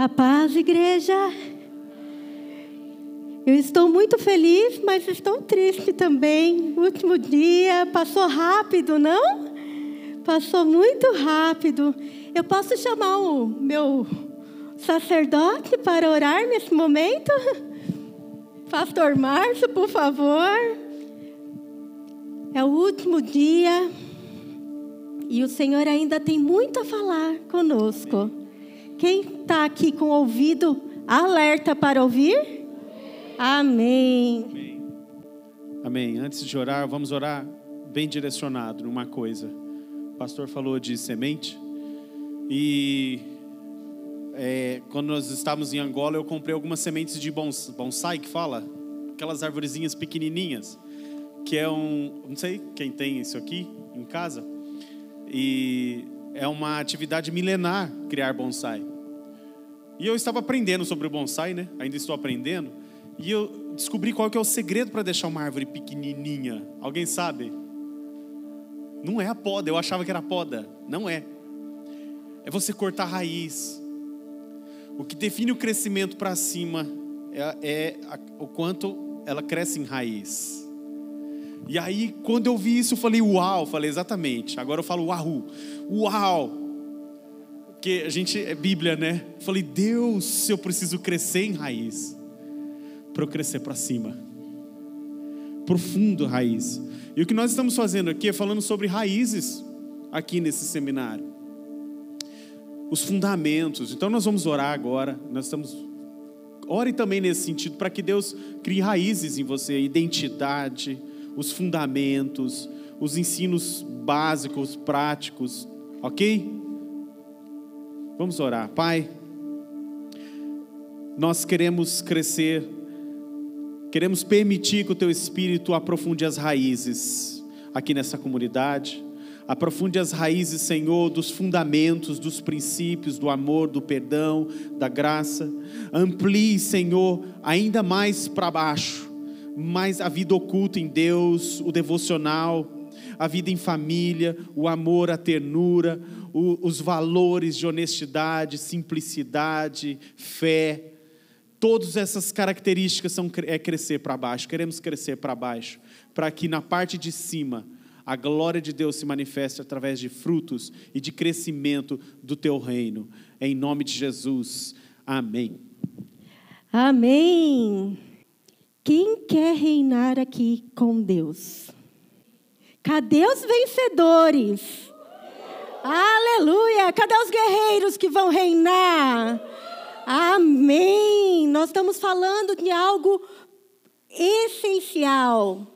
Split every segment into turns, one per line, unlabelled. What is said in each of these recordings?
A paz, igreja. Eu estou muito feliz, mas estou triste também. Último dia passou rápido, não? Passou muito rápido. Eu posso chamar o meu sacerdote para orar nesse momento? Pastor Márcio, por favor. É o último dia e o Senhor ainda tem muito a falar conosco. Quem está aqui com o ouvido alerta para ouvir? Amém.
Amém. Amém. Antes de orar, vamos orar bem direcionado numa coisa. O pastor falou de semente e é, quando nós estávamos em Angola, eu comprei algumas sementes de bonsai que fala, aquelas arvorezinhas pequenininhas, que é um, não sei quem tem isso aqui em casa, e é uma atividade milenar criar bonsai. E eu estava aprendendo sobre o bonsai, né? Ainda estou aprendendo. E eu descobri qual que é o segredo para deixar uma árvore pequenininha. Alguém sabe? Não é a poda. Eu achava que era poda. Não é. É você cortar a raiz. O que define o crescimento para cima é, é a, o quanto ela cresce em raiz. E aí, quando eu vi isso, eu falei, uau, falei exatamente. Agora eu falo, uau, uau. Porque a gente é Bíblia, né? falei, Deus, eu preciso crescer em raiz, para eu crescer para cima. Profundo raiz. E o que nós estamos fazendo aqui é falando sobre raízes aqui nesse seminário. Os fundamentos. Então nós vamos orar agora. Nós estamos. Ore também nesse sentido, para que Deus crie raízes em você, identidade, os fundamentos, os ensinos básicos, práticos, ok? Vamos orar. Pai, nós queremos crescer, queremos permitir que o Teu Espírito aprofunde as raízes aqui nessa comunidade. Aprofunde as raízes, Senhor, dos fundamentos, dos princípios, do amor, do perdão, da graça. Amplie, Senhor, ainda mais para baixo, mais a vida oculta em Deus, o devocional, a vida em família, o amor, a ternura, o, os valores de honestidade, simplicidade, fé. Todas essas características são é crescer para baixo. Queremos crescer para baixo, para que na parte de cima a glória de Deus se manifeste através de frutos e de crescimento do teu reino. Em nome de Jesus. Amém.
Amém. Quem quer reinar aqui com Deus? Cadê os vencedores? Aleluia! Cadê os guerreiros que vão reinar? Amém! Nós estamos falando de algo essencial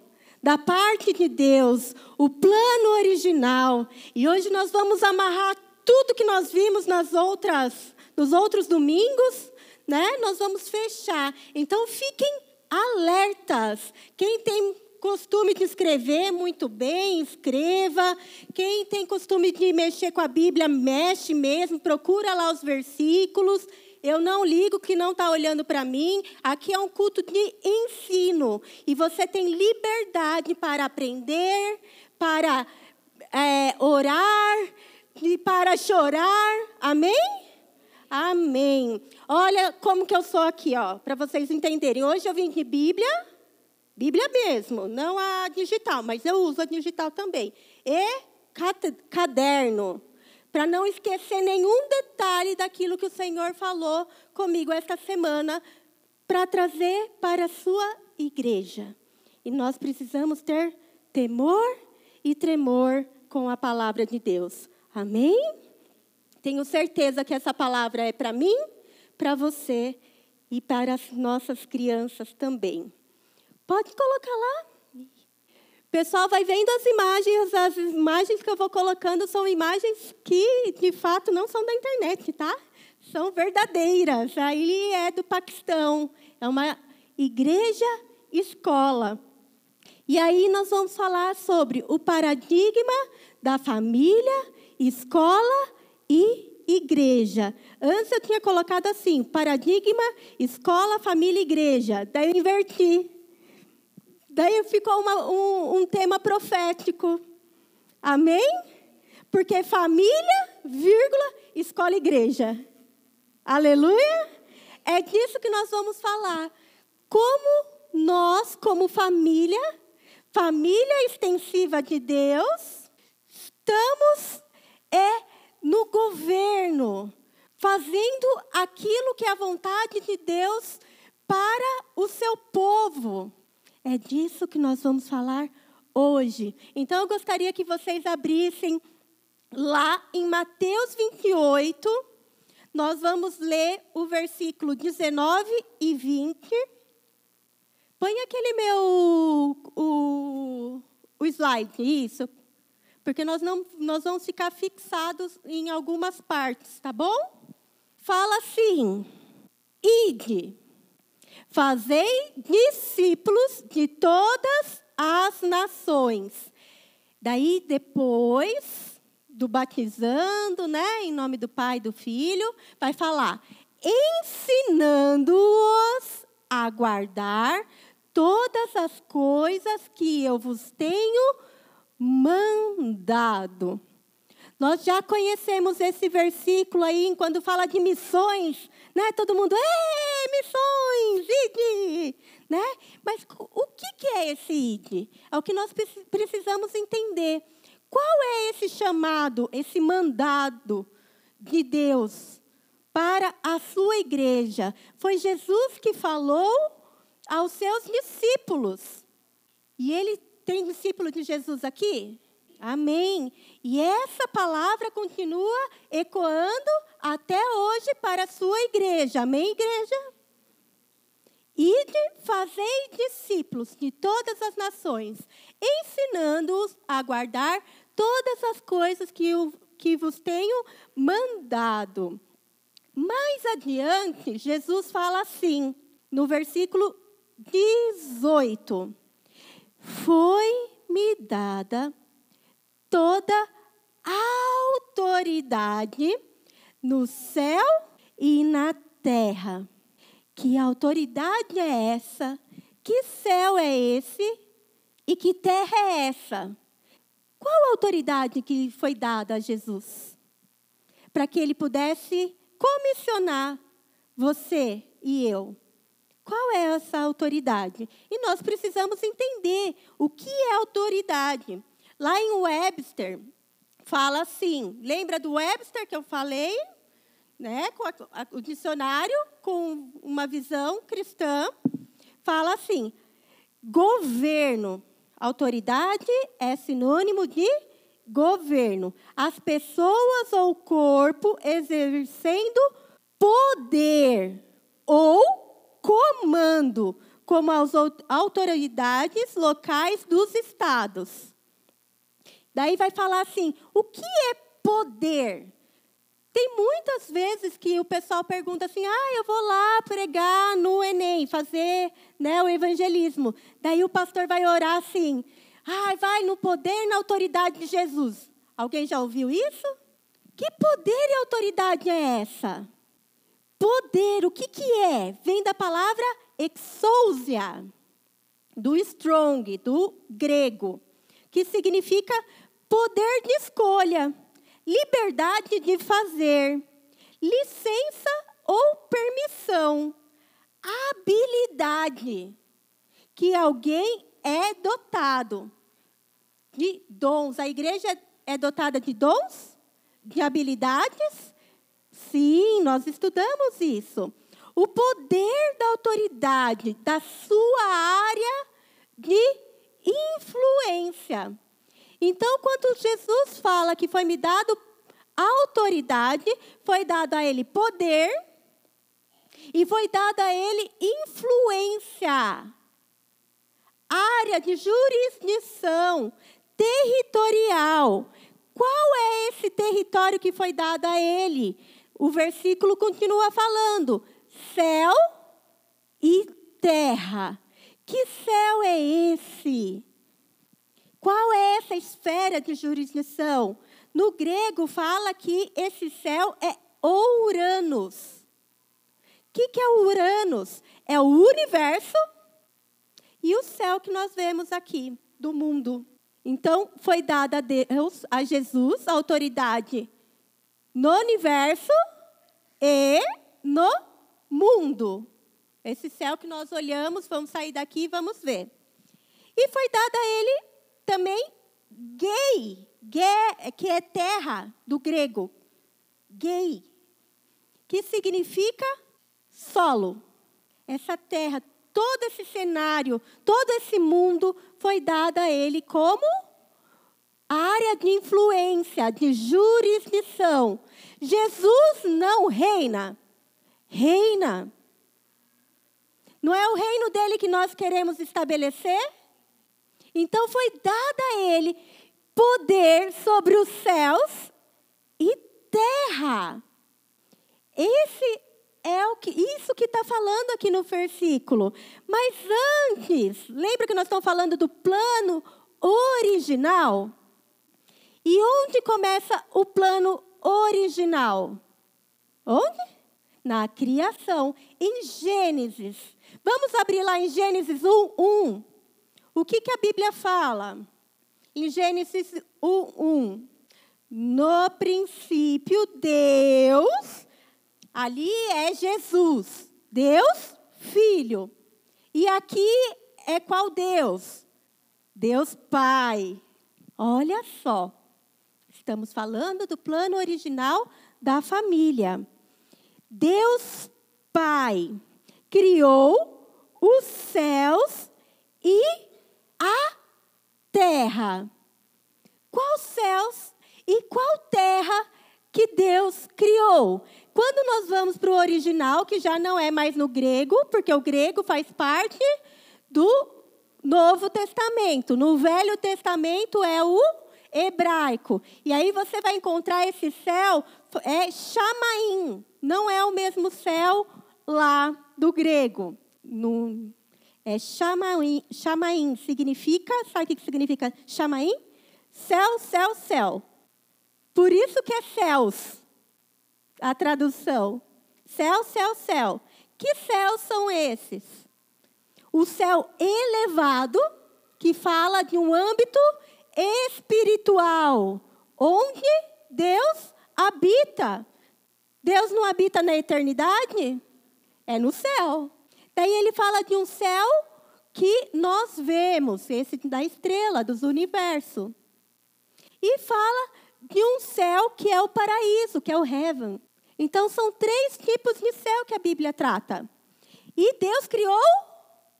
da parte de Deus, o plano original. E hoje nós vamos amarrar tudo que nós vimos nas outras, nos outros domingos, né? Nós vamos fechar. Então fiquem alertas. Quem tem costume de escrever muito bem, escreva. Quem tem costume de mexer com a Bíblia, mexe mesmo, procura lá os versículos. Eu não ligo que não está olhando para mim. Aqui é um culto de ensino. E você tem liberdade para aprender, para é, orar e para chorar. Amém? Amém. Olha como que eu sou aqui, ó, para vocês entenderem. Hoje eu vim de Bíblia Bíblia mesmo, não a digital, mas eu uso a digital também. E caderno, para não esquecer nenhum detalhe daquilo que o Senhor falou comigo esta semana, para trazer para a sua igreja. E nós precisamos ter temor e tremor com a palavra de Deus. Amém? Tenho certeza que essa palavra é para mim, para você e para as nossas crianças também. Pode colocar lá. O pessoal vai vendo as imagens, as imagens que eu vou colocando são imagens que, de fato, não são da internet, tá? São verdadeiras. Aí é do Paquistão. É uma igreja escola. E aí nós vamos falar sobre o paradigma da família, escola e igreja. Antes eu tinha colocado assim: paradigma, escola, família, igreja. Daí eu inverti. Daí ficou uma, um, um tema profético. Amém? Porque família, vírgula, escola igreja. Aleluia? É disso que nós vamos falar. Como nós, como família, família extensiva de Deus, estamos é no governo, fazendo aquilo que é a vontade de Deus para o seu povo. É disso que nós vamos falar hoje. Então eu gostaria que vocês abrissem lá em Mateus 28, nós vamos ler o versículo 19 e 20. Põe aquele meu o, o slide, isso. Porque nós não nós vamos ficar fixados em algumas partes, tá bom? Fala assim: Ide, fazei discípulos de todas as nações. Daí depois do batizando, né, em nome do Pai e do Filho, vai falar ensinando-os a guardar todas as coisas que eu vos tenho mandado. Nós já conhecemos esse versículo aí, quando fala de missões, né? Todo mundo, missões, ide, né? Mas o que é esse ide? É o que nós precisamos entender. Qual é esse chamado, esse mandado de Deus para a sua igreja? Foi Jesus que falou aos seus discípulos. E ele tem discípulo de Jesus aqui? Amém. E essa palavra continua ecoando até hoje para a sua igreja. Amém, igreja? Ide, fazei discípulos de todas as nações, ensinando-os a guardar todas as coisas que, eu, que vos tenho mandado. Mais adiante, Jesus fala assim, no versículo 18: Foi-me dada toda a autoridade no céu e na terra. Que autoridade é essa? Que céu é esse? E que terra é essa? Qual a autoridade que foi dada a Jesus? Para que ele pudesse comissionar você e eu. Qual é essa autoridade? E nós precisamos entender o que é autoridade. Lá em Webster, fala assim: lembra do Webster que eu falei? Né, com a, a, o dicionário, com uma visão cristã, fala assim: governo Autoridade é sinônimo de governo. As pessoas ou corpo exercendo poder ou comando, como as autoridades locais dos estados. Daí vai falar assim: o que é poder? Tem muitas vezes que o pessoal pergunta assim: ah, eu vou lá pregar no Enem, fazer né, o evangelismo. Daí o pastor vai orar assim: ah, vai no poder e na autoridade de Jesus. Alguém já ouviu isso? Que poder e autoridade é essa? Poder, o que, que é? Vem da palavra exousia, do strong, do grego, que significa poder de escolha liberdade de fazer, licença ou permissão, habilidade que alguém é dotado de dons. A igreja é dotada de dons, de habilidades? Sim, nós estudamos isso. O poder da autoridade da sua área de influência. Então, quando Jesus fala que foi me dado autoridade, foi dado a ele poder e foi dada a ele influência. Área de jurisdição territorial. Qual é esse território que foi dado a ele? O versículo continua falando: céu e terra. Que céu é esse? Qual é essa esfera de jurisdição? No grego fala que esse céu é Uranus. O que, que é Uranus? É o universo e o céu que nós vemos aqui do mundo. Então, foi dada a Deus, a Jesus, a autoridade no universo e no mundo. Esse céu que nós olhamos, vamos sair daqui e vamos ver. E foi dada a ele também gay, que é terra, do grego. Gay, que significa solo. Essa terra, todo esse cenário, todo esse mundo foi dado a ele como área de influência, de jurisdição. Jesus não reina, reina. Não é o reino dele que nós queremos estabelecer? Então foi dada a ele poder sobre os céus e terra. Esse é o que, isso que está falando aqui no versículo. Mas antes, lembra que nós estamos falando do plano original? E onde começa o plano original? Onde? Na criação, em Gênesis. Vamos abrir lá em Gênesis 1, 1. O que, que a Bíblia fala? Em Gênesis 1, 1. No princípio, Deus, ali é Jesus, Deus Filho. E aqui é qual Deus? Deus Pai. Olha só, estamos falando do plano original da família. Deus Pai criou os céus e a terra. Qual céus e qual terra que Deus criou? Quando nós vamos para o original, que já não é mais no grego, porque o grego faz parte do Novo Testamento. No Velho Testamento é o hebraico. E aí você vai encontrar esse céu, é Chamaim. Não é o mesmo céu lá do grego. No, é Chamaim, Chamaim significa, sabe o que significa Chamaim? Céu, céu, céu. Por isso que é céus, a tradução. Céu, céu, céu. Que céus são esses? O céu elevado, que fala de um âmbito espiritual, onde Deus habita. Deus não habita na eternidade? É no céu. Daí ele fala de um céu que nós vemos, esse da estrela, dos universos. E fala de um céu que é o paraíso, que é o heaven. Então são três tipos de céu que a Bíblia trata. E Deus criou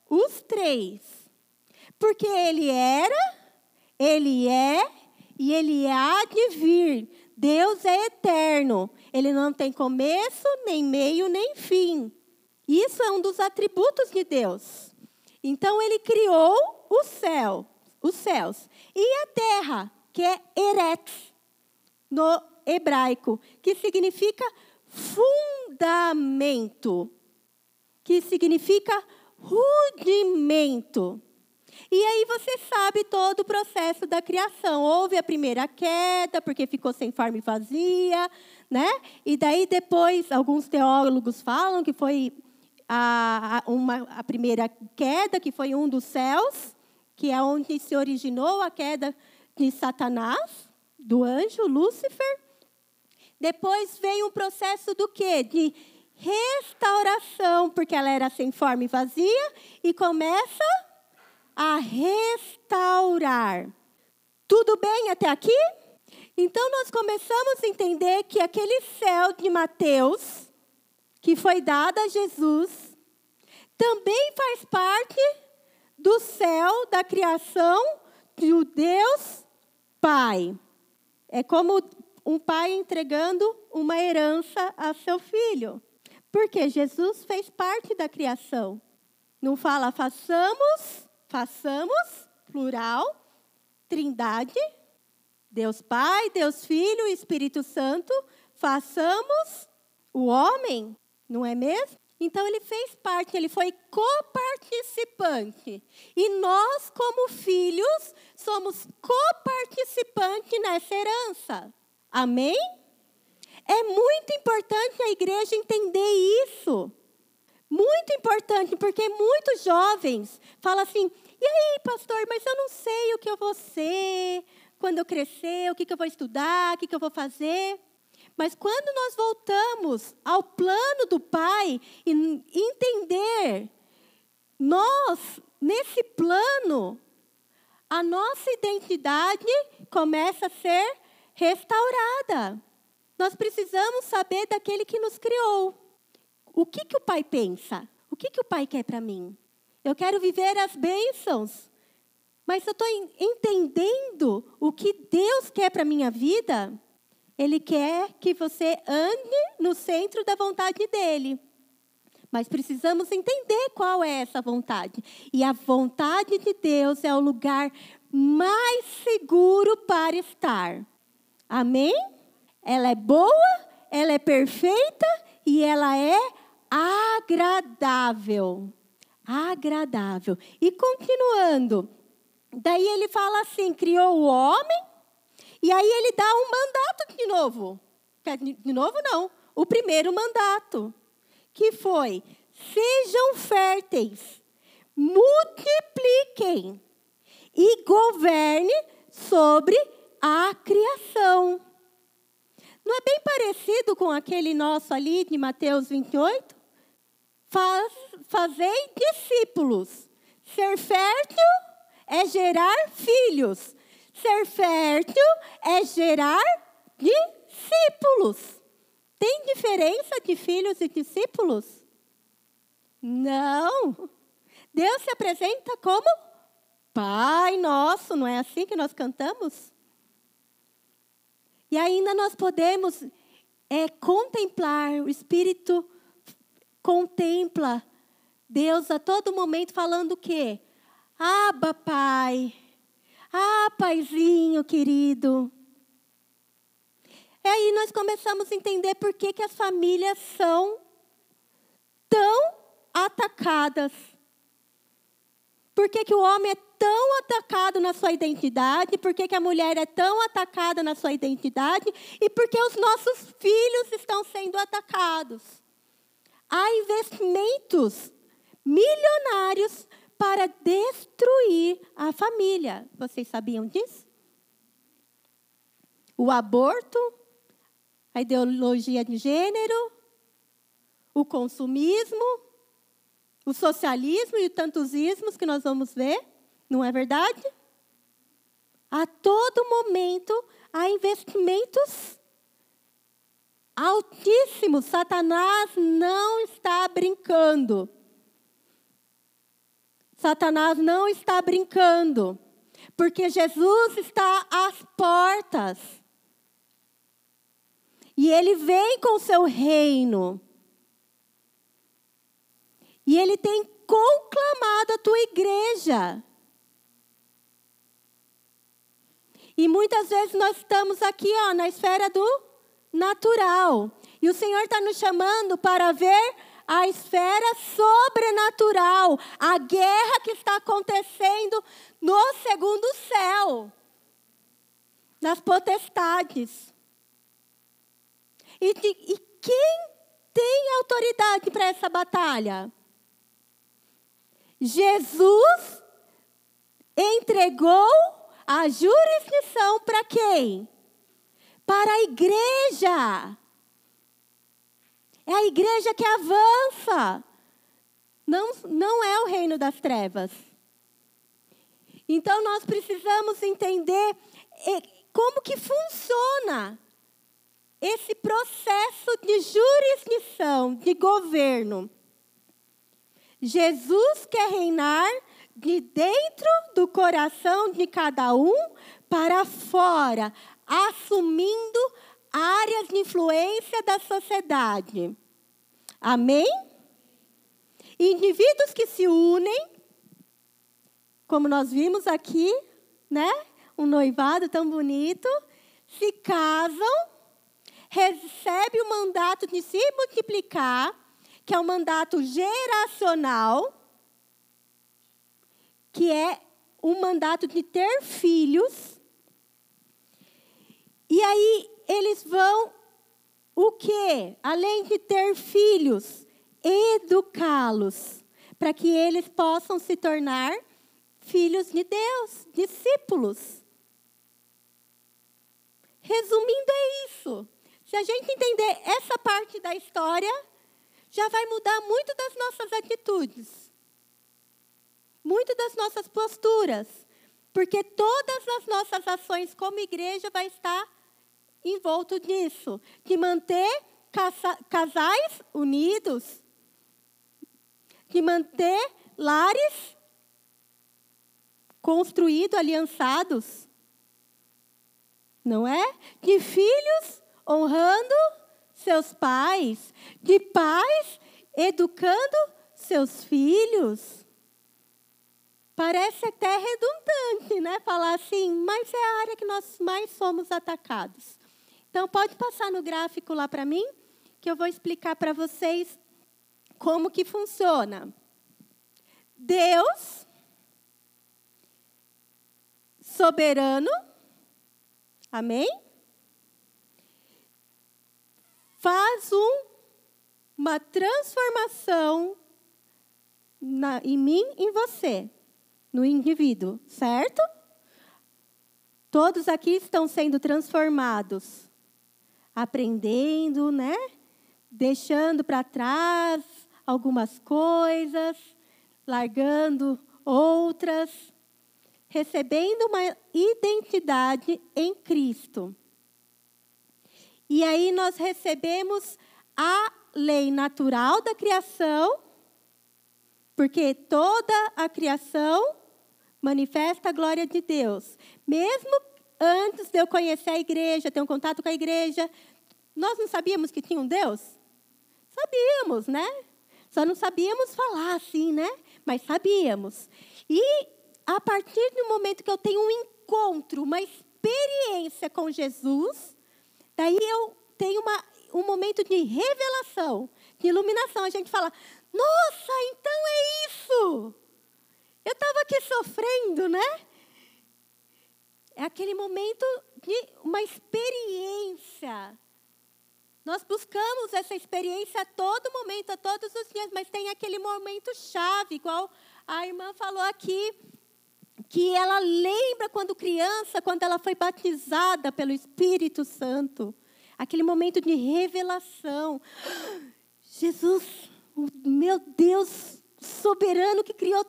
os três. Porque ele era, ele é e ele há de vir. Deus é eterno. Ele não tem começo, nem meio, nem fim. Isso é um dos atributos de Deus. Então ele criou o céu, os céus, e a terra, que é Eretz, no hebraico, que significa fundamento, que significa rudimento. E aí você sabe todo o processo da criação. Houve a primeira queda, porque ficou sem forma e vazia, né? E daí depois, alguns teólogos falam que foi a, a, uma, a primeira queda, que foi um dos céus, que é onde se originou a queda de Satanás, do anjo Lúcifer. Depois veio um processo do quê? De restauração, porque ela era sem forma e vazia, e começa a restaurar. Tudo bem até aqui? Então nós começamos a entender que aquele céu de Mateus, que foi dado a Jesus, também faz parte do céu da criação de Deus Pai. É como um pai entregando uma herança a seu filho. Porque Jesus fez parte da criação. Não fala façamos, façamos, plural, trindade, Deus Pai, Deus Filho, Espírito Santo, façamos o homem, não é mesmo? Então ele fez parte, ele foi coparticipante. E nós, como filhos, somos coparticipantes nessa herança. Amém? É muito importante a igreja entender isso. Muito importante, porque muitos jovens falam assim: e aí, pastor, mas eu não sei o que eu vou ser quando eu crescer, o que, eu vou estudar, o que, que eu vou fazer. Mas quando nós voltamos ao plano do Pai e entender, nós, nesse plano, a nossa identidade começa a ser restaurada. Nós precisamos saber daquele que nos criou. O que, que o Pai pensa? O que, que o Pai quer para mim? Eu quero viver as bênçãos. Mas eu estou entendendo o que Deus quer para a minha vida. Ele quer que você ande no centro da vontade dele. Mas precisamos entender qual é essa vontade. E a vontade de Deus é o lugar mais seguro para estar. Amém? Ela é boa, ela é perfeita e ela é agradável. Agradável. E continuando, daí ele fala assim: criou o homem, e aí ele dá um mandato de novo. De novo, não. O primeiro mandato, que foi: sejam férteis, multipliquem e governe sobre a criação. Não é bem parecido com aquele nosso ali de Mateus 28? Faz, fazei discípulos. Ser fértil é gerar filhos. Ser fértil é gerar discípulos. Tem diferença de filhos e discípulos? Não. Deus se apresenta como Pai nosso, não é assim que nós cantamos? E ainda nós podemos é, contemplar, o Espírito contempla Deus a todo momento falando o quê? Aba, Pai. Ah, Paizinho querido. E aí nós começamos a entender por que, que as famílias são tão atacadas. Por que, que o homem é tão atacado na sua identidade, por que, que a mulher é tão atacada na sua identidade e por que os nossos filhos estão sendo atacados. Há investimentos milionários para destruir a família. Vocês sabiam disso? O aborto, a ideologia de gênero, o consumismo, o socialismo e tantos ismos que nós vamos ver. Não é verdade? A todo momento há investimentos altíssimos. Satanás não está brincando. Satanás não está brincando. Porque Jesus está às portas. E ele vem com o seu reino. E ele tem conclamado a tua igreja. E muitas vezes nós estamos aqui ó, na esfera do natural. E o Senhor está nos chamando para ver a esfera sobrenatural, a guerra que está acontecendo no segundo céu, nas potestades. E, e quem tem autoridade para essa batalha? Jesus entregou a jurisdição para quem? Para a igreja. É a igreja que avança. Não, não é o reino das trevas. Então nós precisamos entender como que funciona esse processo de jurisdição, de governo. Jesus quer reinar de dentro do coração de cada um para fora, assumindo áreas de influência da sociedade. Amém? Indivíduos que se unem, como nós vimos aqui, né? Um noivado tão bonito, se casam, recebem o mandato de se multiplicar, que é um mandato geracional que é o mandato de ter filhos. E aí eles vão o quê? Além de ter filhos, educá-los para que eles possam se tornar filhos de Deus, discípulos. Resumindo, é isso. Se a gente entender essa parte da história, já vai mudar muito das nossas atitudes, muito das nossas posturas, porque todas as nossas ações como igreja vai estar envolto nisso, de manter casais unidos, de manter lares construídos, aliançados, não é? De filhos honrando seus pais, de pais educando seus filhos. Parece até redundante, né? Falar assim, mas é a área que nós mais somos atacados. Então, pode passar no gráfico lá para mim, que eu vou explicar para vocês como que funciona. Deus, soberano, amém? Faz um, uma transformação na, em mim em você, no indivíduo, certo? Todos aqui estão sendo transformados, aprendendo, né? Deixando para trás algumas coisas, largando outras, recebendo uma identidade em Cristo. E aí nós recebemos a lei natural da criação, porque toda a criação manifesta a glória de Deus. Mesmo antes de eu conhecer a igreja, ter um contato com a igreja, nós não sabíamos que tinha um Deus? Sabíamos, né? Só não sabíamos falar assim, né? Mas sabíamos. E a partir do momento que eu tenho um encontro, uma experiência com Jesus, daí eu tenho uma, um momento de revelação, de iluminação. A gente fala: Nossa, então é isso! Eu estava aqui sofrendo, né? É aquele momento de uma experiência nós buscamos essa experiência a todo momento, a todos os dias, mas tem aquele momento chave, igual a irmã falou aqui, que ela lembra quando criança, quando ela foi batizada pelo Espírito Santo. Aquele momento de revelação. Jesus, meu Deus soberano que criou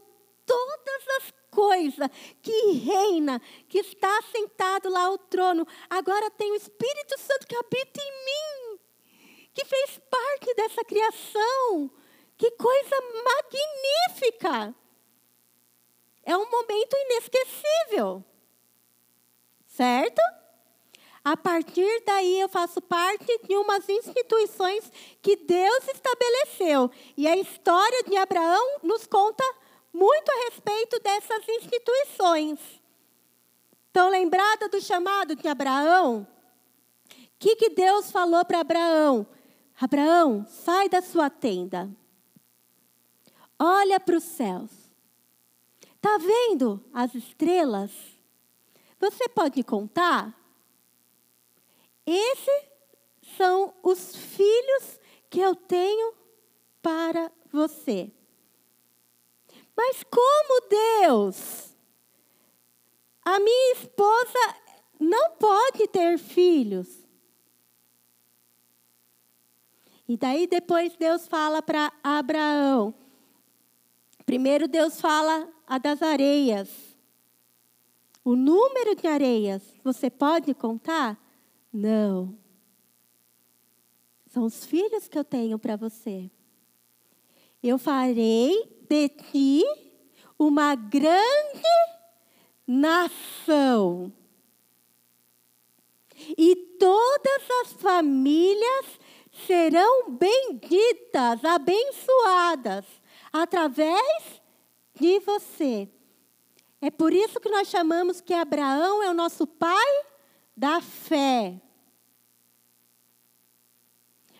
todas as coisas, que reina, que está sentado lá ao trono. Agora tem o Espírito Santo que habita em mim que fez parte dessa criação. Que coisa magnífica! É um momento inesquecível. Certo? A partir daí eu faço parte de umas instituições que Deus estabeleceu. E a história de Abraão nos conta muito a respeito dessas instituições. Estão lembrada do chamado de Abraão? O que, que Deus falou para Abraão? Abraão, sai da sua tenda. Olha para os céus. Está vendo as estrelas? Você pode contar? Esses são os filhos que eu tenho para você. Mas como Deus? A minha esposa não pode ter filhos. E daí depois Deus fala para Abraão. Primeiro Deus fala a das areias. O número de areias, você pode contar? Não. São os filhos que eu tenho para você. Eu farei de ti uma grande nação. E todas as famílias serão benditas, abençoadas, através de você. É por isso que nós chamamos que Abraão é o nosso pai da fé.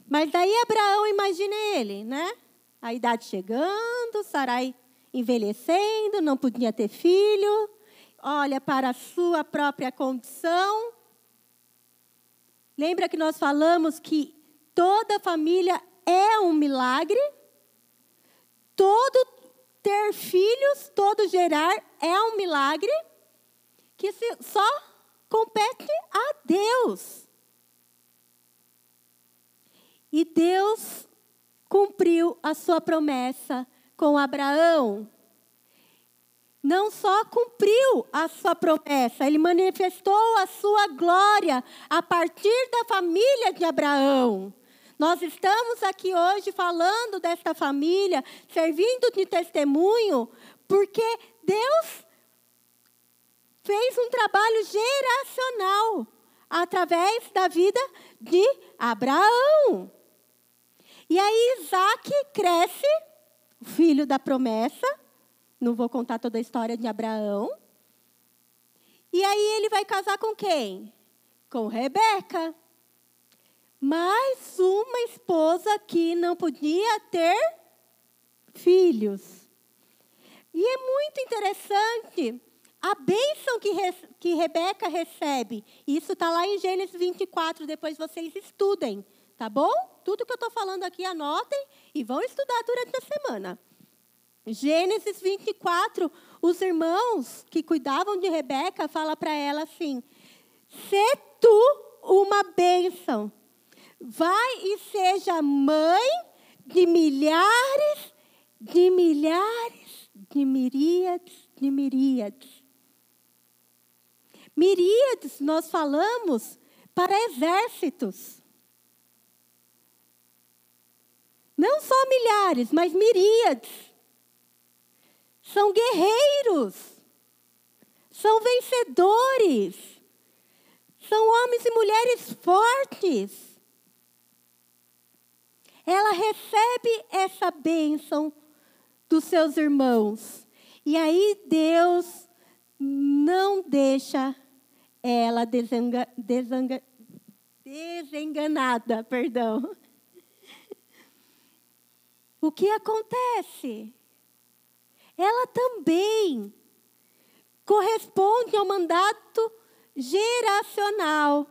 Mas daí Abraão, imagine ele, né? A idade chegando, Sarai envelhecendo, não podia ter filho, olha para a sua própria condição. Lembra que nós falamos que Toda família é um milagre. Todo ter filhos, todo gerar é um milagre que só compete a Deus. E Deus cumpriu a sua promessa com Abraão. Não só cumpriu a sua promessa, ele manifestou a sua glória a partir da família de Abraão. Nós estamos aqui hoje falando desta família, servindo de testemunho, porque Deus fez um trabalho geracional através da vida de Abraão. E aí Isaac cresce, filho da promessa. Não vou contar toda a história de Abraão. E aí ele vai casar com quem? Com Rebeca. Mais uma esposa que não podia ter filhos. E é muito interessante a bênção que, que Rebeca recebe. Isso está lá em Gênesis 24, depois vocês estudem, tá bom? Tudo que eu estou falando aqui, anotem e vão estudar durante a semana. Gênesis 24, os irmãos que cuidavam de Rebeca falam para ela assim: Se tu uma bênção vai e seja mãe de milhares, de milhares, de miríades, de miríades. Miríades, nós falamos para exércitos. Não só milhares, mas miríades. São guerreiros. São vencedores. São homens e mulheres fortes ela recebe essa bênção dos seus irmãos. E aí Deus não deixa ela desenganada, perdão. O que acontece? Ela também corresponde ao mandato geracional.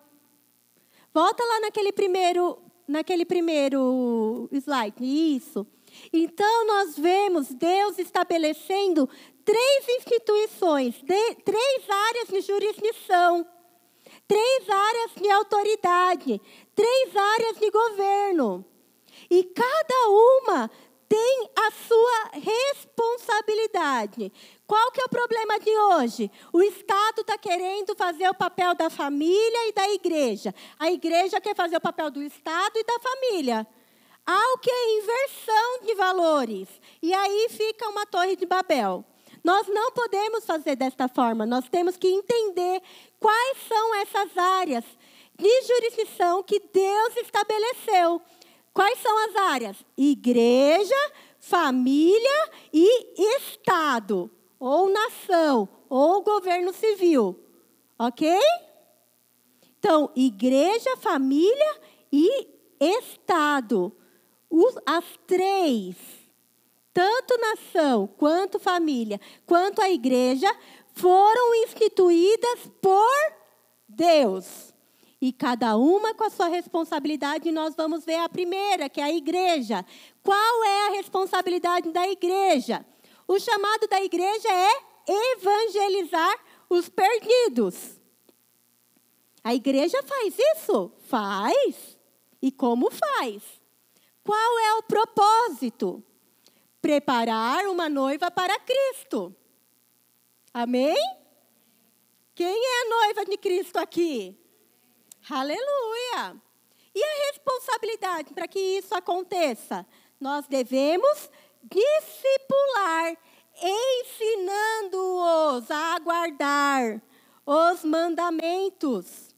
Volta lá naquele primeiro naquele primeiro slide. Isso. Então, nós vemos Deus estabelecendo três instituições, de, três áreas de jurisdição, três áreas de autoridade, três áreas de governo. E cada uma tem a sua responsabilidade. Qual que é o problema de hoje? O Estado está querendo fazer o papel da família e da igreja. A igreja quer fazer o papel do Estado e da família. Há o que é inversão de valores. E aí fica uma torre de Babel. Nós não podemos fazer desta forma. Nós temos que entender quais são essas áreas de jurisdição que Deus estabeleceu. Quais são as áreas? Igreja, família e Estado ou nação, ou governo civil. Ok? Então, igreja, família e Estado. As três, tanto nação, quanto família, quanto a igreja, foram instituídas por Deus. E cada uma com a sua responsabilidade, nós vamos ver a primeira, que é a igreja. Qual é a responsabilidade da igreja? O chamado da igreja é evangelizar os perdidos. A igreja faz isso? Faz. E como faz? Qual é o propósito? Preparar uma noiva para Cristo. Amém? Quem é a noiva de Cristo aqui? Aleluia! E a responsabilidade para que isso aconteça? Nós devemos discipular, ensinando-os a guardar os mandamentos.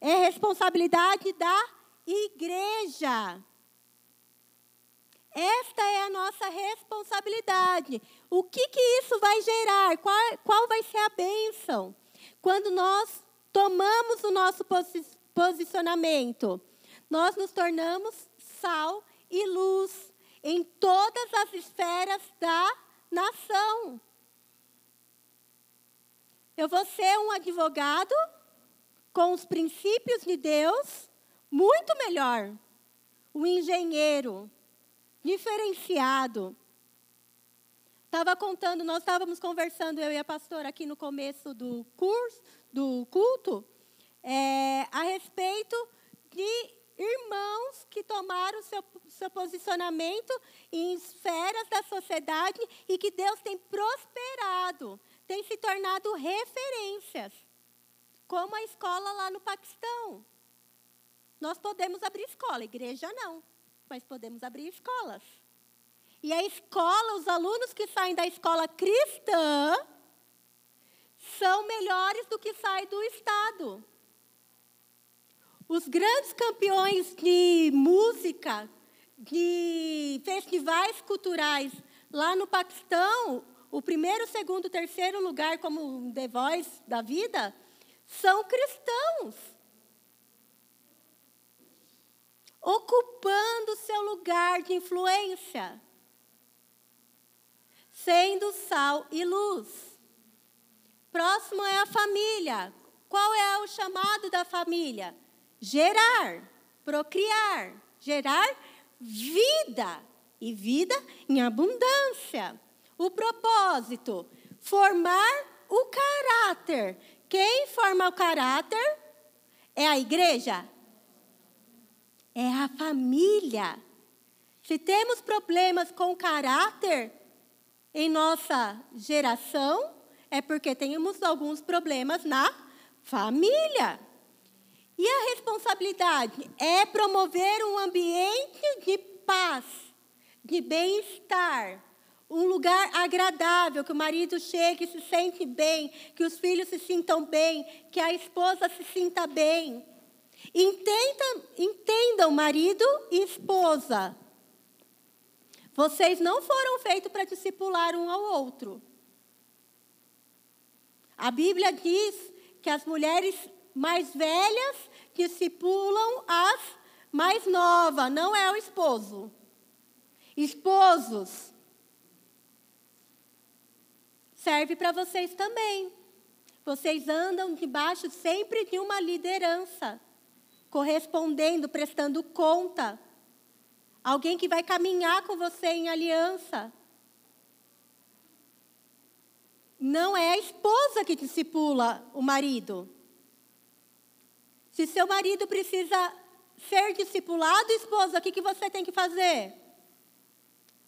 É responsabilidade da igreja. Esta é a nossa responsabilidade. O que, que isso vai gerar? Qual, qual vai ser a bênção? Quando nós tomamos o nosso posicionamento, nós nos tornamos sal e luz em todas as esferas da nação. Eu vou ser um advogado com os princípios de Deus muito melhor. Um engenheiro diferenciado. Estava contando, nós estávamos conversando, eu e a pastora, aqui no começo do curso, do culto, é, a respeito de irmãos que tomar o seu, seu posicionamento em esferas da sociedade e que Deus tem prosperado, tem se tornado referências, como a escola lá no Paquistão. Nós podemos abrir escola, igreja não, mas podemos abrir escolas. E a escola, os alunos que saem da escola cristã, são melhores do que saem do Estado. Os grandes campeões de música, de festivais culturais lá no Paquistão, o primeiro, segundo, terceiro lugar como The Voice da vida, são cristãos. Ocupando seu lugar de influência sendo sal e luz. Próximo é a família. Qual é o chamado da família? Gerar, procriar, gerar vida e vida em abundância. O propósito, formar o caráter. Quem forma o caráter é a igreja? É a família. Se temos problemas com caráter, em nossa geração é porque temos alguns problemas na família. E a responsabilidade é promover um ambiente de paz, de bem-estar, um lugar agradável, que o marido chegue e se sente bem, que os filhos se sintam bem, que a esposa se sinta bem. Entenda, entendam, marido e esposa. Vocês não foram feitos para discipular um ao outro. A Bíblia diz que as mulheres mais velhas discipulam as mais novas, não é o esposo. Esposos, serve para vocês também. Vocês andam debaixo sempre de uma liderança, correspondendo, prestando conta Alguém que vai caminhar com você em aliança. Não é a esposa que discipula o marido. Se seu marido precisa ser discipulado, esposa, o que, que você tem que fazer?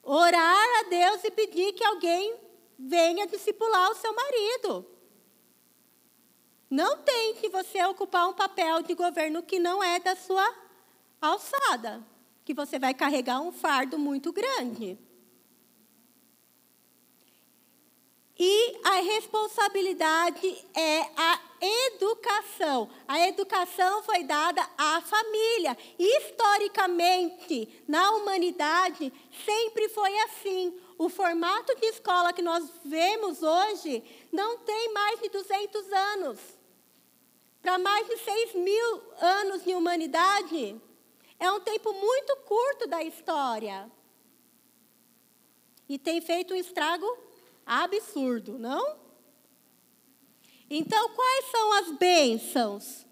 Orar a Deus e pedir que alguém venha discipular o seu marido. Não tente você ocupar um papel de governo que não é da sua alçada que você vai carregar um fardo muito grande. E a responsabilidade é a educação. A educação foi dada à família. Historicamente, na humanidade, sempre foi assim. O formato de escola que nós vemos hoje não tem mais de 200 anos. Para mais de 6 mil anos de humanidade, é um tempo muito curto da história. E tem feito um estrago absurdo, não? Então, quais são as bênçãos?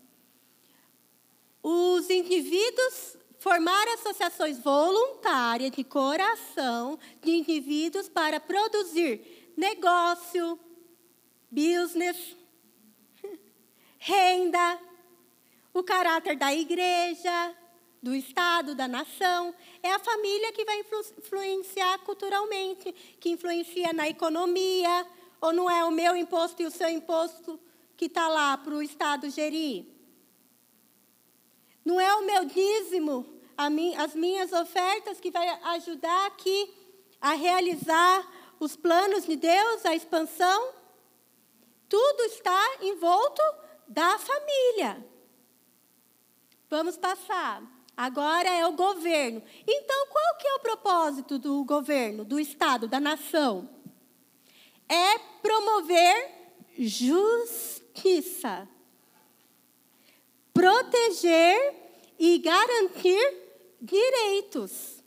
Os indivíduos formar associações voluntárias de coração de indivíduos para produzir negócio, business, renda, o caráter da igreja, do Estado, da nação. É a família que vai influenciar culturalmente, que influencia na economia. Ou não é o meu imposto e o seu imposto que está lá para o Estado gerir? Não é o meu dízimo, as minhas ofertas que vai ajudar aqui a realizar os planos de Deus, a expansão? Tudo está envolto da família. Vamos passar. Agora é o governo. Então, qual que é o propósito do governo, do Estado, da nação? É promover justiça. Proteger e garantir direitos.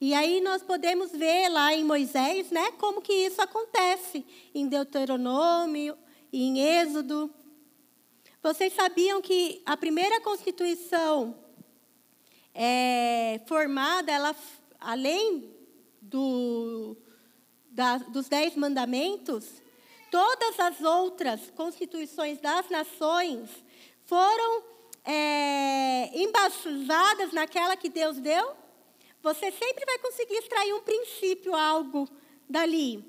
E aí nós podemos ver lá em Moisés, né, como que isso acontece em Deuteronômio, em Êxodo. Vocês sabiam que a primeira Constituição é, formada, ela, além do, da, dos Dez Mandamentos, todas as outras constituições das nações foram é, embasadas naquela que Deus deu, você sempre vai conseguir extrair um princípio, algo dali.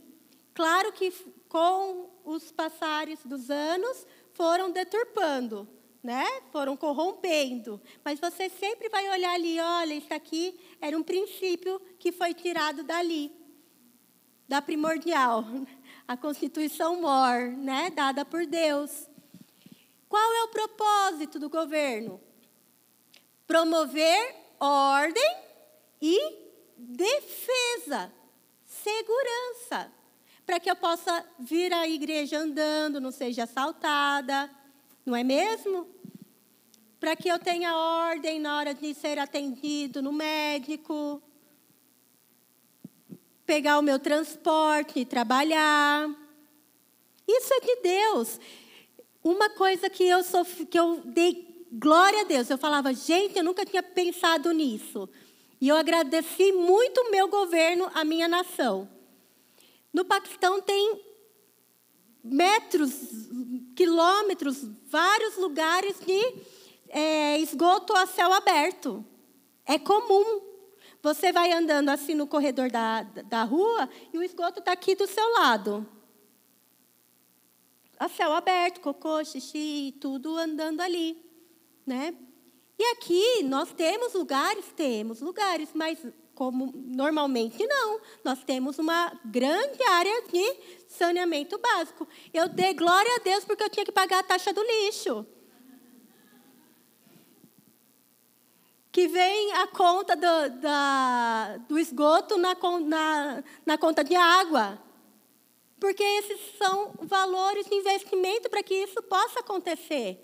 Claro que com os passares dos anos foram deturpando, né? Foram corrompendo. Mas você sempre vai olhar ali, olha, isso aqui era um princípio que foi tirado dali, da primordial, a Constituição Mor, né? Dada por Deus. Qual é o propósito do governo? Promover ordem e defesa, segurança, para que eu possa vir à igreja andando, não seja assaltada, não é mesmo? Para que eu tenha ordem na hora de ser atendido no médico, pegar o meu transporte e trabalhar. Isso é de Deus. Uma coisa que eu, sou, que eu dei glória a Deus, eu falava, gente, eu nunca tinha pensado nisso. E eu agradeci muito o meu governo, a minha nação. No Paquistão tem metros, quilômetros, vários lugares de é, esgoto a céu aberto. É comum. Você vai andando assim no corredor da, da rua e o esgoto está aqui do seu lado a céu aberto, cocô, xixi, tudo andando ali, né? E aqui nós temos lugares, temos lugares, mas como normalmente não, nós temos uma grande área de saneamento básico. Eu dei glória a Deus porque eu tinha que pagar a taxa do lixo. Que vem a conta do, da, do esgoto na, na, na conta de água porque esses são valores de investimento para que isso possa acontecer.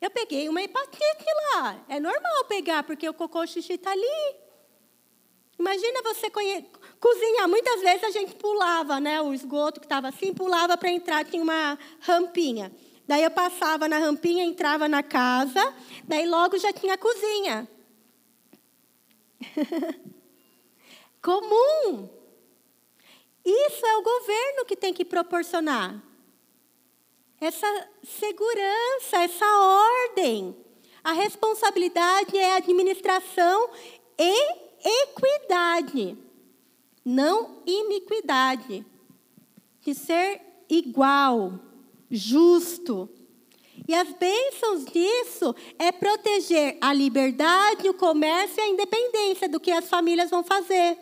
Eu peguei uma hepatite lá. É normal pegar, porque o cocô xixi está ali. Imagina você conhe... cozinhar. Muitas vezes a gente pulava, né? O esgoto que estava assim, pulava para entrar, tinha uma rampinha. Daí eu passava na rampinha, entrava na casa, daí logo já tinha a cozinha. Comum. Isso é o governo que tem que proporcionar. Essa segurança, essa ordem. A responsabilidade é administração e equidade, não iniquidade. De ser igual, justo. E as bênçãos disso é proteger a liberdade, o comércio e a independência do que as famílias vão fazer.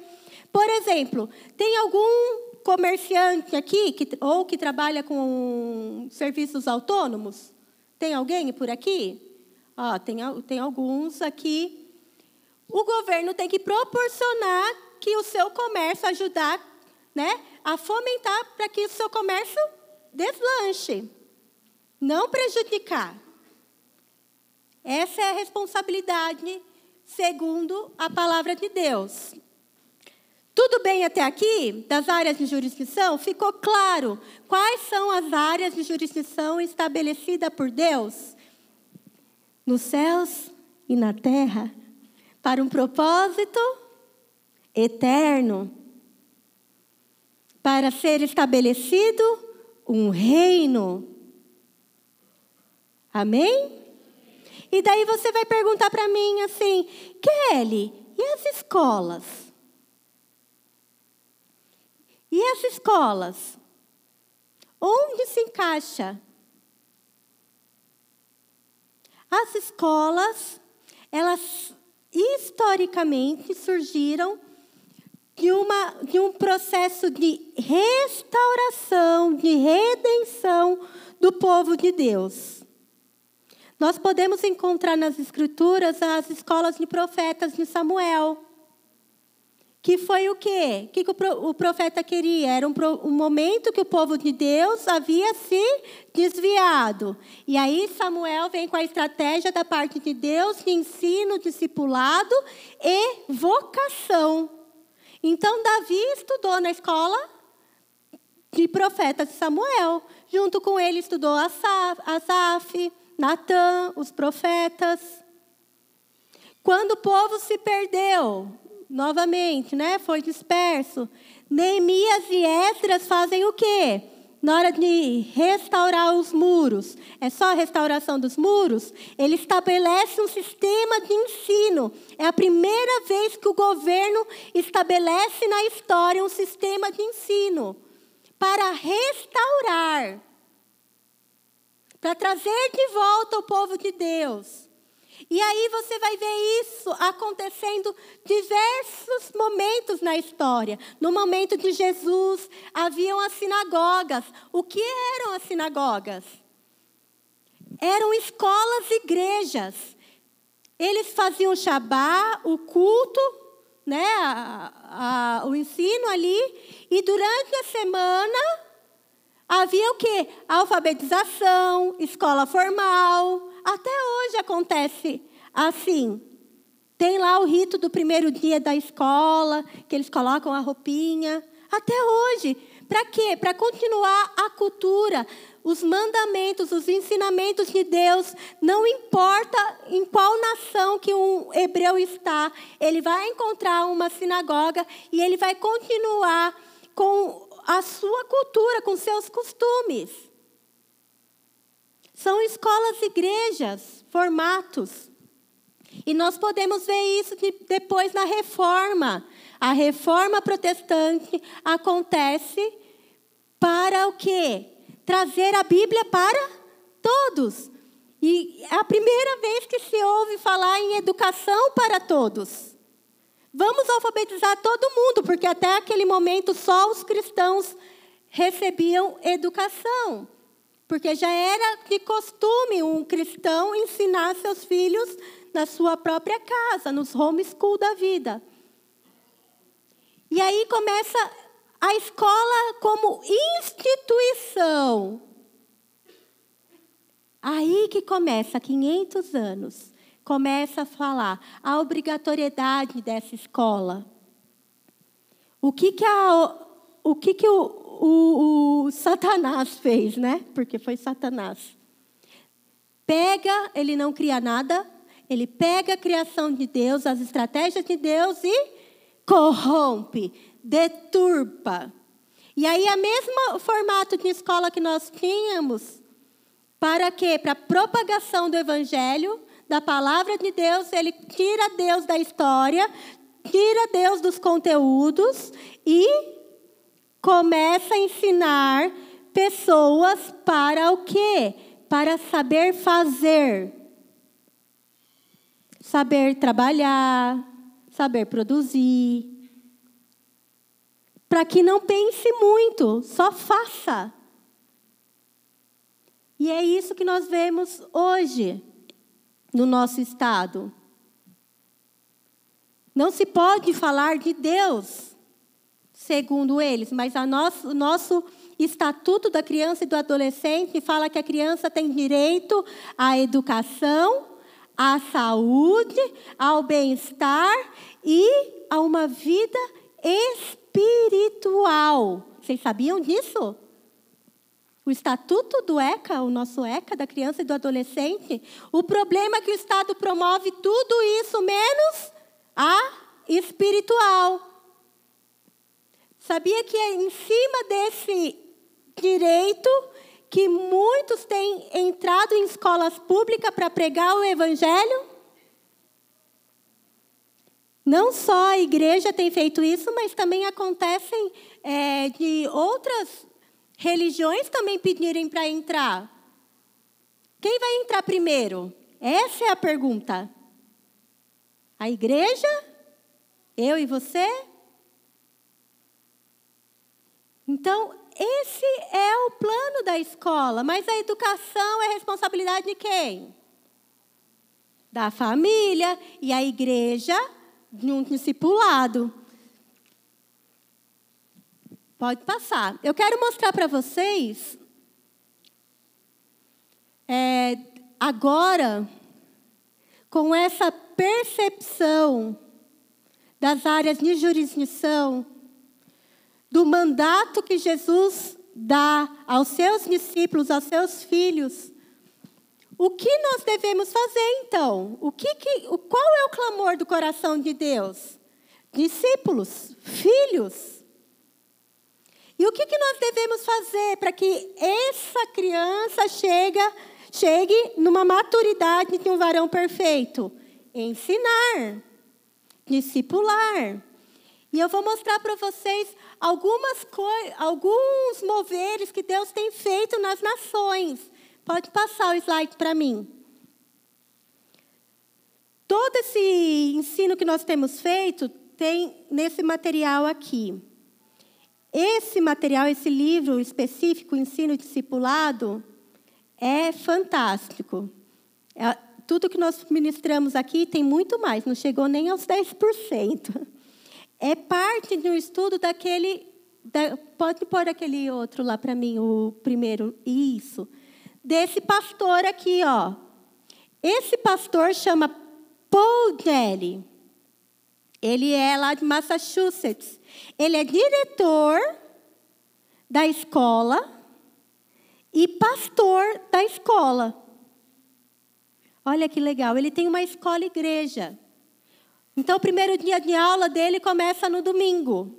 Por exemplo, tem algum comerciante aqui que, ou que trabalha com serviços autônomos? Tem alguém por aqui? Ah, tem, tem alguns aqui. O governo tem que proporcionar que o seu comércio ajudar né, a fomentar para que o seu comércio deslanche. Não prejudicar. Essa é a responsabilidade segundo a palavra de Deus. Tudo bem até aqui? Das áreas de jurisdição? Ficou claro quais são as áreas de jurisdição estabelecidas por Deus? Nos céus e na terra, para um propósito eterno. Para ser estabelecido um reino. Amém? E daí você vai perguntar para mim assim, Kelly, e as escolas? E as escolas? Onde se encaixa? As escolas, elas historicamente surgiram de, uma, de um processo de restauração, de redenção do povo de Deus. Nós podemos encontrar nas Escrituras as escolas de profetas de Samuel, que foi o quê? O que o profeta queria? Era um, um, momento que o povo de Deus havia se desviado. E aí Samuel vem com a estratégia da parte de Deus de ensino, discipulado e vocação. Então Davi estudou na escola de profetas de Samuel. Junto com ele estudou Asaf, Asaf Natan, os profetas. Quando o povo se perdeu, novamente, né? Foi disperso. Neemias e Esdras fazem o quê? na hora de restaurar os muros, é só a restauração dos muros, ele estabelece um sistema de ensino. É a primeira vez que o governo estabelece na história um sistema de ensino para restaurar, para trazer de volta o povo de Deus. E aí você vai ver isso acontecendo diversos momentos na história. No momento de Jesus, haviam as sinagogas. O que eram as sinagogas? Eram escolas igrejas. Eles faziam o Shabá, o culto, né, a, a, o ensino ali, e durante a semana havia o quê? Alfabetização, escola formal, até hoje acontece assim. Tem lá o rito do primeiro dia da escola, que eles colocam a roupinha. Até hoje. Para quê? Para continuar a cultura, os mandamentos, os ensinamentos de Deus. Não importa em qual nação que um hebreu está, ele vai encontrar uma sinagoga e ele vai continuar com a sua cultura, com seus costumes. São escolas igrejas, formatos. E nós podemos ver isso depois na reforma. A reforma protestante acontece para o quê? Trazer a Bíblia para todos. E é a primeira vez que se ouve falar em educação para todos. Vamos alfabetizar todo mundo, porque até aquele momento só os cristãos recebiam educação. Porque já era de costume um cristão ensinar seus filhos na sua própria casa, nos homeschool da vida. E aí começa a escola como instituição. Aí que começa, 500 anos, começa a falar a obrigatoriedade dessa escola. O que que, a, o, que, que o, o, o Satanás fez, né? Porque foi Satanás. Pega, ele não cria nada, ele pega a criação de Deus, as estratégias de Deus e corrompe, deturpa. E aí, o mesmo formato de escola que nós tínhamos, para quê? Para a propagação do evangelho, da palavra de Deus, ele tira Deus da história, tira Deus dos conteúdos e começa a ensinar pessoas para o quê? Para saber fazer. Saber trabalhar, saber produzir. Para que não pense muito, só faça. E é isso que nós vemos hoje no nosso estado. Não se pode falar de Deus segundo eles, mas nosso, o nosso Estatuto da Criança e do Adolescente fala que a criança tem direito à educação, à saúde, ao bem-estar e a uma vida espiritual. Vocês sabiam disso? O estatuto do ECA, o nosso ECA da criança e do adolescente, o problema é que o Estado promove tudo isso menos a espiritual. Sabia que é em cima desse direito que muitos têm entrado em escolas públicas para pregar o evangelho? Não só a igreja tem feito isso, mas também acontecem é, de outras religiões também pedirem para entrar. Quem vai entrar primeiro? Essa é a pergunta. A igreja? Eu e você? Então, esse é o plano da escola, mas a educação é responsabilidade de quem? Da família e a igreja de um discipulado. Pode passar. Eu quero mostrar para vocês, é, agora, com essa percepção das áreas de jurisdição, do mandato que Jesus dá aos seus discípulos, aos seus filhos. O que nós devemos fazer então? O que, que qual é o clamor do coração de Deus? Discípulos, filhos. E o que, que nós devemos fazer para que essa criança chega, chegue numa maturidade de um varão perfeito? Ensinar, discipular. E eu vou mostrar para vocês algumas alguns moveres que Deus tem feito nas nações. Pode passar o slide para mim. Todo esse ensino que nós temos feito tem nesse material aqui. Esse material, esse livro específico, Ensino Discipulado, é fantástico. É, tudo que nós ministramos aqui tem muito mais, não chegou nem aos 10%. É parte um estudo daquele. Da, pode pôr aquele outro lá para mim, o primeiro. Isso. Desse pastor aqui, ó. Esse pastor chama Paul Daly. Ele é lá de Massachusetts. Ele é diretor da escola e pastor da escola. Olha que legal. Ele tem uma escola igreja. Então, o primeiro dia de aula dele começa no domingo.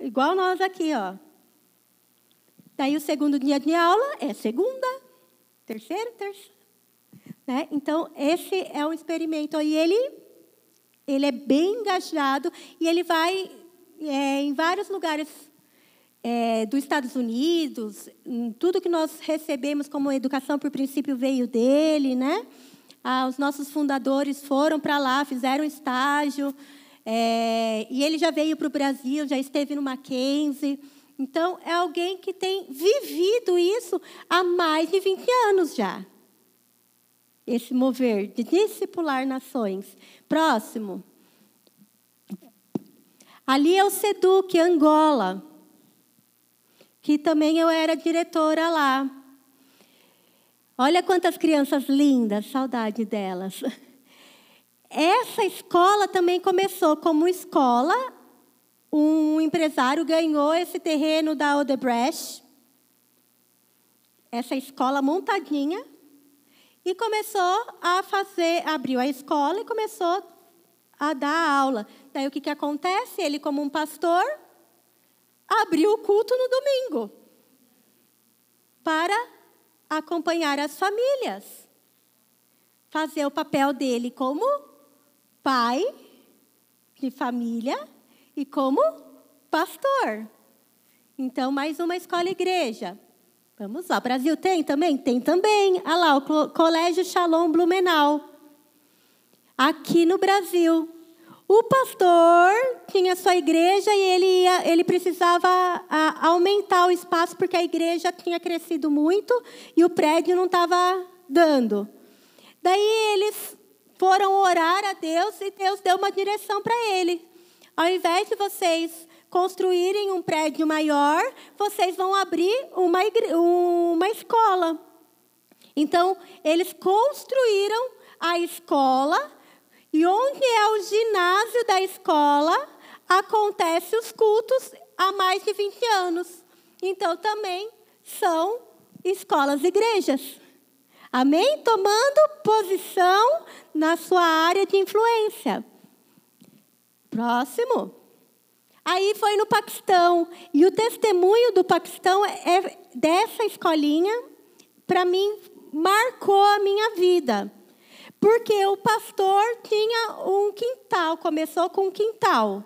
Igual nós aqui, ó. Daí, o segundo dia de aula é segunda, terceiro, terceiro. Né? Então, esse é um experimento. E ele, ele é bem engajado e ele vai é, em vários lugares é, dos Estados Unidos. Tudo que nós recebemos como educação por princípio veio dele, né? Ah, os nossos fundadores foram para lá, fizeram estágio, é, e ele já veio para o Brasil, já esteve no Mackenzie. Então, é alguém que tem vivido isso há mais de 20 anos já. Esse mover de discipular nações. Próximo. Ali é o SEDUC, Angola, que também eu era diretora lá. Olha quantas crianças lindas, saudade delas. Essa escola também começou como escola. Um empresário ganhou esse terreno da Odebrecht, essa escola montadinha, e começou a fazer, abriu a escola e começou a dar aula. Daí o que, que acontece? Ele, como um pastor, abriu o culto no domingo para acompanhar as famílias, fazer o papel dele como pai de família e como pastor. Então, mais uma escola igreja. Vamos lá. Brasil tem também? Tem também. Olha lá, o Colégio Shalom Blumenau. Aqui no Brasil. O pastor tinha sua igreja e ele, ia, ele precisava a, aumentar o espaço porque a igreja tinha crescido muito e o prédio não estava dando. Daí eles foram orar a Deus e Deus deu uma direção para ele. Ao invés de vocês construírem um prédio maior, vocês vão abrir uma, uma escola. Então, eles construíram a escola e onde é o ginásio da escola, acontece os cultos há mais de 20 anos. Então também são escolas igrejas. Amém? Tomando posição na sua área de influência. Próximo. Aí foi no Paquistão. E o testemunho do Paquistão é dessa escolinha, para mim, marcou a minha vida. Porque o pastor tinha um quintal, começou com um quintal.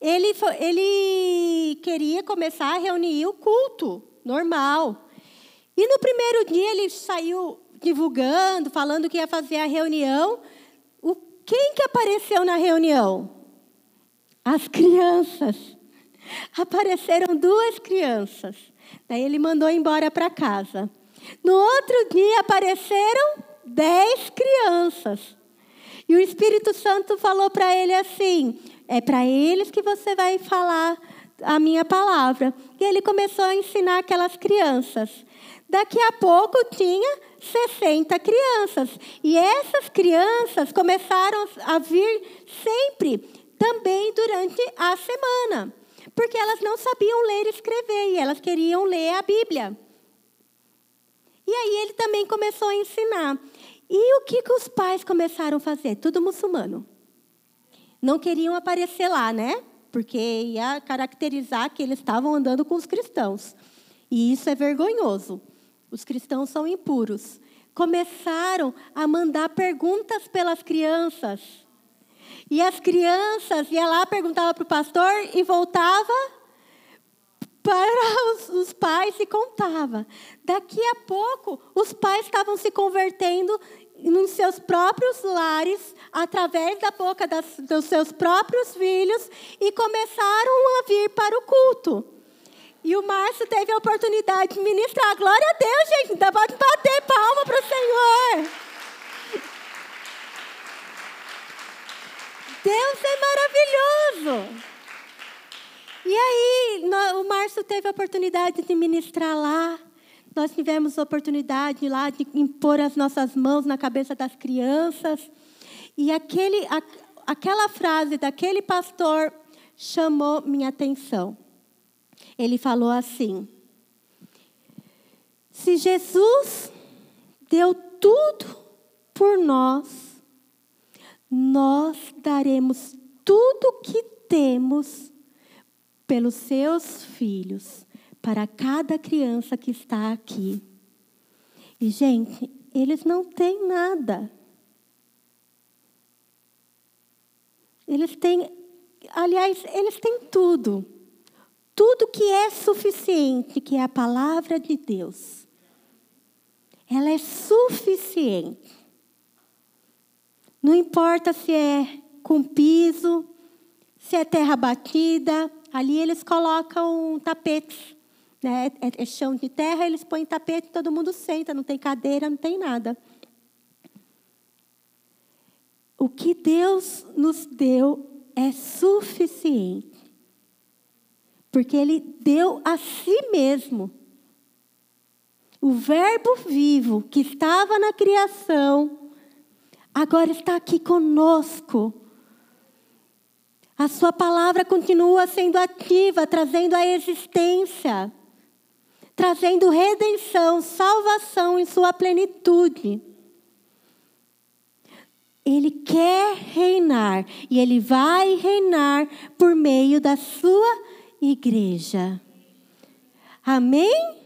Ele, ele queria começar a reunir o culto, normal. E no primeiro dia ele saiu divulgando, falando que ia fazer a reunião. O, quem que apareceu na reunião? As crianças. Apareceram duas crianças. Daí ele mandou embora para casa. No outro dia apareceram dez crianças. E o Espírito Santo falou para ele assim: é para eles que você vai falar a minha palavra. E ele começou a ensinar aquelas crianças. Daqui a pouco tinha 60 crianças. E essas crianças começaram a vir sempre, também durante a semana. Porque elas não sabiam ler e escrever, e elas queriam ler a Bíblia. E aí ele também começou a ensinar. E o que, que os pais começaram a fazer? Tudo muçulmano. Não queriam aparecer lá, né? porque ia caracterizar que eles estavam andando com os cristãos. E isso é vergonhoso. Os cristãos são impuros. Começaram a mandar perguntas pelas crianças. E as crianças iam lá, perguntava para o pastor e voltava para os, os, pais e contava. Daqui a pouco, os pais estavam se convertendo nos seus próprios lares, através da boca das, dos seus próprios filhos, e começaram a vir para o culto. E o Márcio teve a oportunidade de ministrar. Glória a Deus, gente. Então pode bater palma para o Senhor. Deus é maravilhoso. E aí, o Márcio teve a oportunidade de ministrar lá. Nós tivemos a oportunidade lá de impor as nossas mãos na cabeça das crianças. E aquele, a, aquela frase daquele pastor chamou minha atenção. Ele falou assim: Se Jesus deu tudo por nós, nós daremos tudo que temos pelos seus filhos para cada criança que está aqui. E, gente, eles não têm nada. Eles têm, aliás, eles têm tudo. Tudo que é suficiente, que é a palavra de Deus. Ela é suficiente. Não importa se é com piso, se é terra batida, ali eles colocam tapetes né? É, é chão de terra, eles põem tapete, todo mundo senta, não tem cadeira, não tem nada. O que Deus nos deu é suficiente. Porque Ele deu a si mesmo. O Verbo vivo que estava na criação, agora está aqui conosco. A Sua palavra continua sendo ativa, trazendo a existência trazendo redenção, salvação em sua plenitude. Ele quer reinar e ele vai reinar por meio da sua igreja. Amém?